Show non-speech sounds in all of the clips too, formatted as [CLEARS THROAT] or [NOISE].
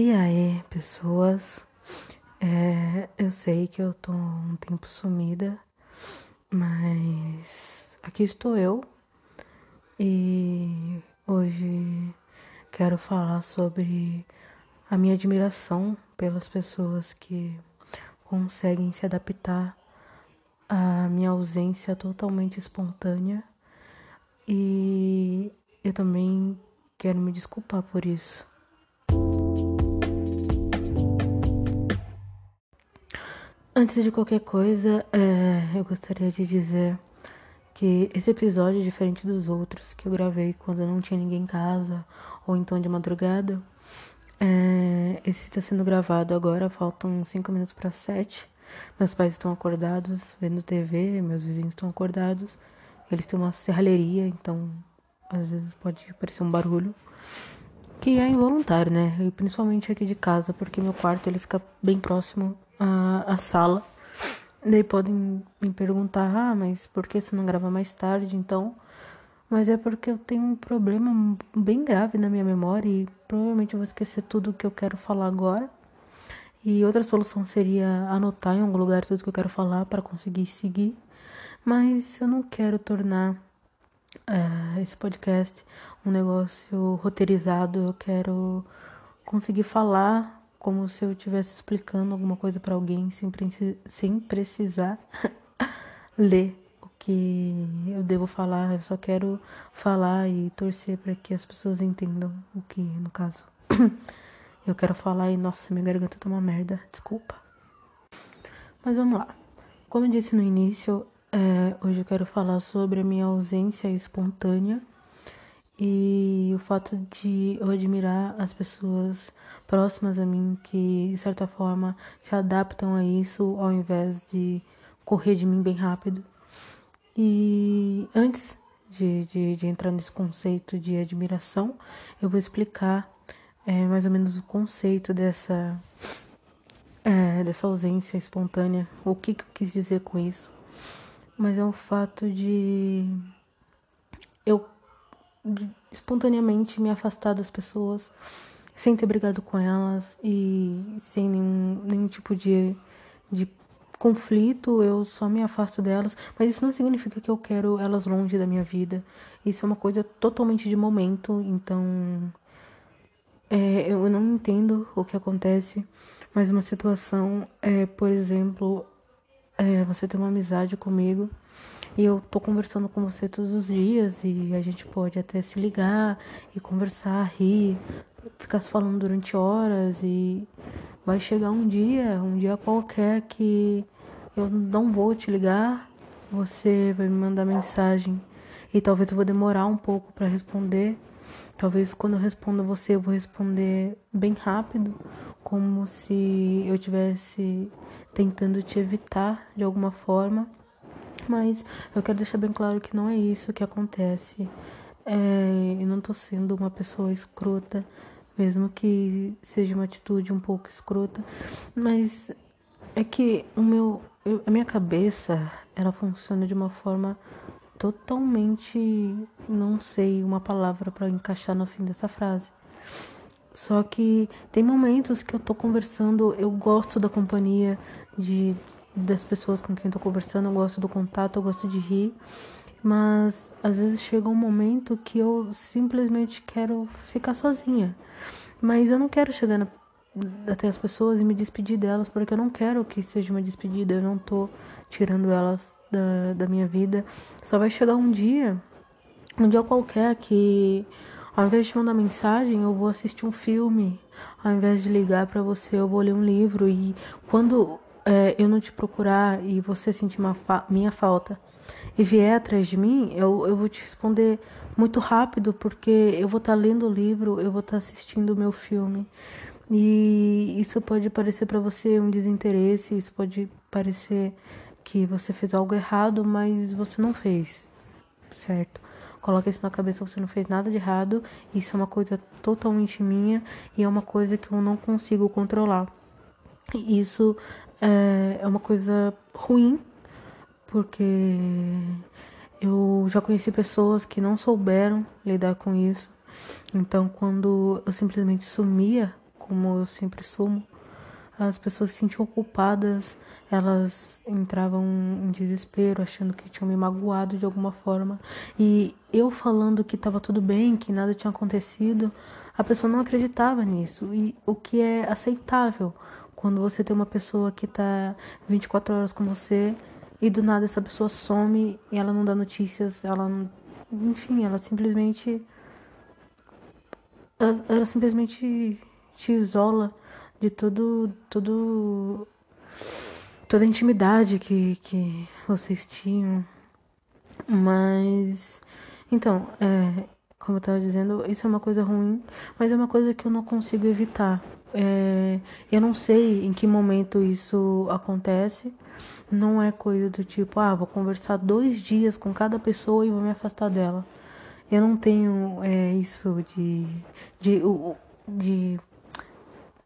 E aí, pessoas? É, eu sei que eu tô um tempo sumida, mas aqui estou eu e hoje quero falar sobre a minha admiração pelas pessoas que conseguem se adaptar à minha ausência totalmente espontânea e eu também quero me desculpar por isso. Antes de qualquer coisa, é, eu gostaria de dizer que esse episódio é diferente dos outros que eu gravei quando não tinha ninguém em casa ou então de madrugada. É, esse está sendo gravado agora, faltam 5 minutos para 7. Meus pais estão acordados, vendo TV, meus vizinhos estão acordados. Eles têm uma serralheria, então às vezes pode parecer um barulho. Que é involuntário, né? E principalmente aqui de casa, porque meu quarto ele fica bem próximo a, a sala. Daí podem me perguntar, ah, mas por que você não grava mais tarde então? Mas é porque eu tenho um problema bem grave na minha memória e provavelmente eu vou esquecer tudo que eu quero falar agora. E outra solução seria anotar em algum lugar tudo que eu quero falar para conseguir seguir. Mas eu não quero tornar uh, esse podcast um negócio roteirizado. Eu quero conseguir falar como se eu estivesse explicando alguma coisa para alguém sem, sem precisar [LAUGHS] ler o que eu devo falar. Eu só quero falar e torcer para que as pessoas entendam o que, no caso, [CLEARS THROAT] eu quero falar e nossa, minha garganta tá uma merda, desculpa. Mas vamos lá. Como eu disse no início, é, hoje eu quero falar sobre a minha ausência espontânea e o fato de eu admirar as pessoas próximas a mim que, de certa forma, se adaptam a isso ao invés de correr de mim bem rápido. E antes de, de, de entrar nesse conceito de admiração, eu vou explicar é, mais ou menos o conceito dessa, é, dessa ausência espontânea, o que, que eu quis dizer com isso. Mas é o fato de eu espontaneamente me afastar das pessoas sem ter brigado com elas e sem nenhum, nenhum tipo de, de conflito, eu só me afasto delas, mas isso não significa que eu quero elas longe da minha vida. Isso é uma coisa totalmente de momento, então é, eu não entendo o que acontece, mas uma situação é, por exemplo, é, você ter uma amizade comigo e eu tô conversando com você todos os dias e a gente pode até se ligar e conversar, rir, ficar se falando durante horas e vai chegar um dia, um dia qualquer que eu não vou te ligar, você vai me mandar mensagem e talvez eu vou demorar um pouco para responder. Talvez quando eu respondo você, eu vou responder bem rápido, como se eu estivesse tentando te evitar de alguma forma. Mas eu quero deixar bem claro que não é isso que acontece. É, eu não tô sendo uma pessoa escrota, mesmo que seja uma atitude um pouco escrota, mas é que o meu, eu, a minha cabeça, ela funciona de uma forma totalmente, não sei uma palavra para encaixar no fim dessa frase. Só que tem momentos que eu tô conversando, eu gosto da companhia de das pessoas com quem tô conversando, eu gosto do contato, eu gosto de rir, mas às vezes chega um momento que eu simplesmente quero ficar sozinha. Mas eu não quero chegar na, até as pessoas e me despedir delas, porque eu não quero que seja uma despedida, eu não tô tirando elas da, da minha vida. Só vai chegar um dia, um dia qualquer, que ao invés de mandar mensagem, eu vou assistir um filme. Ao invés de ligar para você, eu vou ler um livro. E quando é, eu não te procurar e você sentir fa minha falta e vier atrás de mim, eu, eu vou te responder muito rápido, porque eu vou estar tá lendo o livro, eu vou estar tá assistindo o meu filme. E isso pode parecer para você um desinteresse, isso pode parecer que você fez algo errado, mas você não fez, certo? Coloca isso na cabeça, você não fez nada de errado, isso é uma coisa totalmente minha e é uma coisa que eu não consigo controlar. Isso é, é uma coisa ruim, porque eu já conheci pessoas que não souberam lidar com isso. Então, quando eu simplesmente sumia como eu sempre sumo. As pessoas se sentiam culpadas, elas entravam em desespero, achando que tinham me magoado de alguma forma. E eu falando que estava tudo bem, que nada tinha acontecido, a pessoa não acreditava nisso. E o que é aceitável quando você tem uma pessoa que está 24 horas com você e do nada essa pessoa some e ela não dá notícias, ela não, enfim, ela simplesmente ela, ela simplesmente te isola de todo todo toda a intimidade que que vocês tinham. Mas então, é, como eu estava dizendo, isso é uma coisa ruim, mas é uma coisa que eu não consigo evitar. É, eu não sei em que momento isso acontece. Não é coisa do tipo, ah, vou conversar dois dias com cada pessoa e vou me afastar dela. Eu não tenho é, isso de, de, de.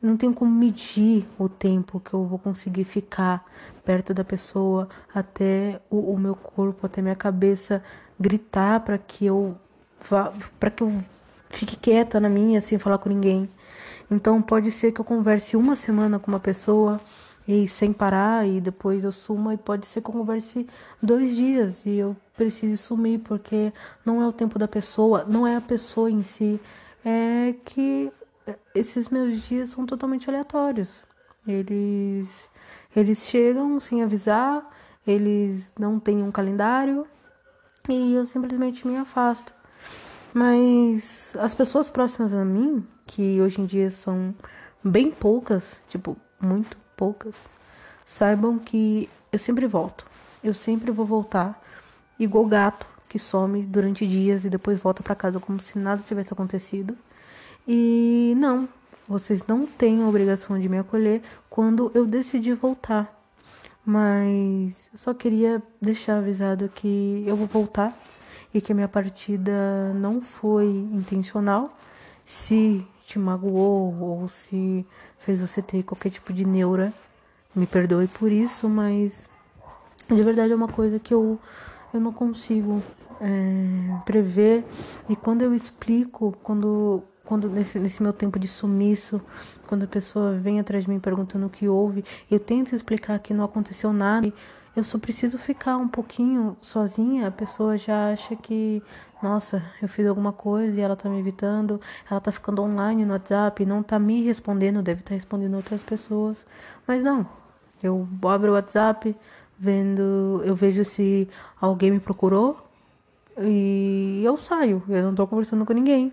Não tenho como medir o tempo que eu vou conseguir ficar perto da pessoa até o, o meu corpo, até minha cabeça gritar para que eu para que eu fique quieta na minha sem falar com ninguém. Então pode ser que eu converse uma semana com uma pessoa e sem parar e depois eu suma e pode ser que eu converse dois dias e eu precise sumir porque não é o tempo da pessoa, não é a pessoa em si, é que esses meus dias são totalmente aleatórios. Eles eles chegam sem avisar, eles não têm um calendário e eu simplesmente me afasto. Mas as pessoas próximas a mim, que hoje em dia são bem poucas, tipo, muito poucas, saibam que eu sempre volto. Eu sempre vou voltar, igual gato que some durante dias e depois volta para casa como se nada tivesse acontecido. E não, vocês não têm a obrigação de me acolher quando eu decidi voltar. Mas só queria deixar avisado que eu vou voltar e que a minha partida não foi intencional. Se te magoou ou se fez você ter qualquer tipo de neura, me perdoe por isso, mas de verdade é uma coisa que eu, eu não consigo é, prever. E quando eu explico, quando, quando nesse, nesse meu tempo de sumiço, quando a pessoa vem atrás de mim perguntando o que houve, eu tento explicar que não aconteceu nada eu só preciso ficar um pouquinho sozinha, a pessoa já acha que, nossa, eu fiz alguma coisa e ela tá me evitando, ela tá ficando online no WhatsApp, não tá me respondendo, deve estar tá respondendo outras pessoas. Mas não, eu abro o WhatsApp, vendo, eu vejo se alguém me procurou e eu saio, eu não tô conversando com ninguém.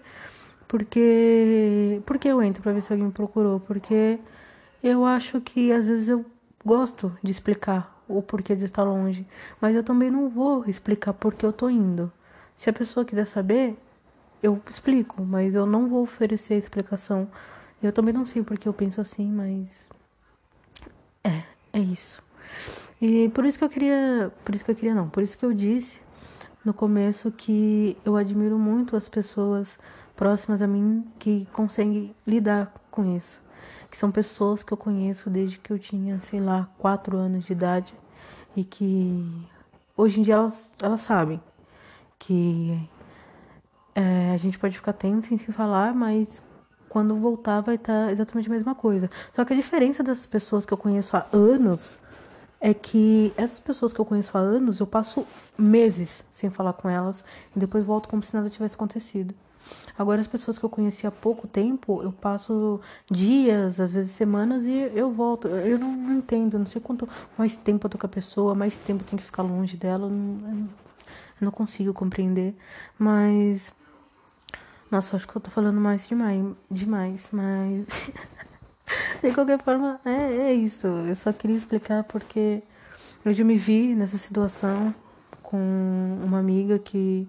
Porque porque eu entro para ver se alguém me procurou, porque eu acho que às vezes eu gosto de explicar o porquê de estar longe, mas eu também não vou explicar por que eu tô indo. Se a pessoa quiser saber, eu explico, mas eu não vou oferecer a explicação. Eu também não sei porque eu penso assim, mas é, é isso. E por isso que eu queria, por isso que eu queria não, por isso que eu disse no começo que eu admiro muito as pessoas próximas a mim que conseguem lidar com isso que são pessoas que eu conheço desde que eu tinha, sei lá, quatro anos de idade e que hoje em dia elas, elas sabem que é, a gente pode ficar tempo sem se falar, mas quando voltar vai estar tá exatamente a mesma coisa. Só que a diferença dessas pessoas que eu conheço há anos é que essas pessoas que eu conheço há anos, eu passo meses sem falar com elas e depois volto como se nada tivesse acontecido. Agora, as pessoas que eu conheci há pouco tempo, eu passo dias, às vezes semanas, e eu volto. Eu não, não entendo, não sei quanto mais tempo eu tô com a pessoa, mais tempo eu tenho que ficar longe dela. Eu não, eu não consigo compreender. Mas. Nossa, acho que eu tô falando mais demais, demais mas. [LAUGHS] de qualquer forma, é, é isso. Eu só queria explicar porque hoje eu me vi nessa situação com uma amiga que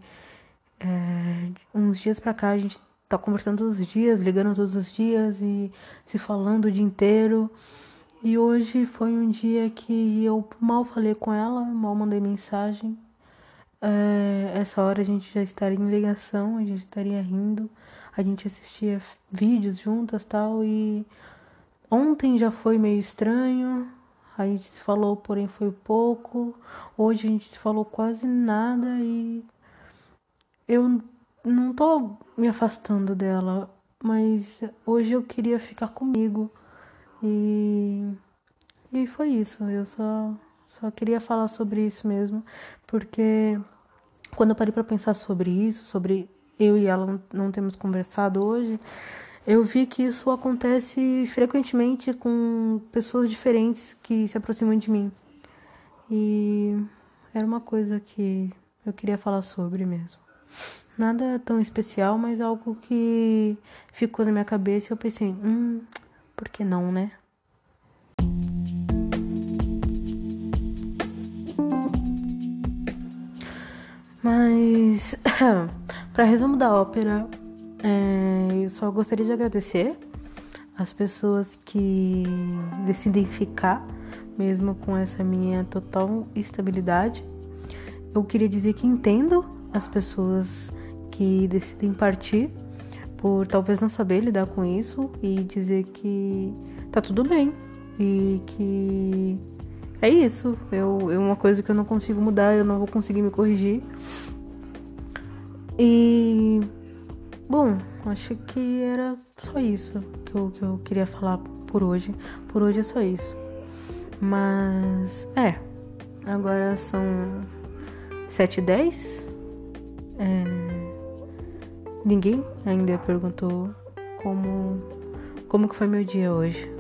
é, uns dias pra cá a gente tá conversando todos os dias, ligando todos os dias e se falando o dia inteiro. E hoje foi um dia que eu mal falei com ela, mal mandei mensagem. É, essa hora a gente já estaria em ligação, a gente estaria rindo, a gente assistia vídeos juntas tal. E ontem já foi meio estranho, a gente se falou, porém foi pouco. Hoje a gente se falou quase nada e eu não tô me afastando dela, mas hoje eu queria ficar comigo. E, e foi isso. Eu só, só queria falar sobre isso mesmo, porque quando eu parei para pensar sobre isso, sobre eu e ela não, temos conversado hoje, eu vi que isso acontece frequentemente com pessoas diferentes que se aproximam de mim. E era uma coisa que eu queria falar sobre mesmo. Nada tão especial, mas algo que ficou na minha cabeça e eu pensei, hum, por que não, né? Mas, [CLEARS THROAT] para resumo da ópera, é, eu só gostaria de agradecer as pessoas que decidem ficar, mesmo com essa minha total estabilidade. Eu queria dizer que entendo as pessoas que decidem partir por talvez não saber lidar com isso e dizer que tá tudo bem e que é isso. Eu, é uma coisa que eu não consigo mudar, eu não vou conseguir me corrigir. E bom, acho que era só isso que eu, que eu queria falar por hoje. Por hoje é só isso. Mas é, agora são 7h10. É, ninguém ainda perguntou como, como que foi meu dia hoje.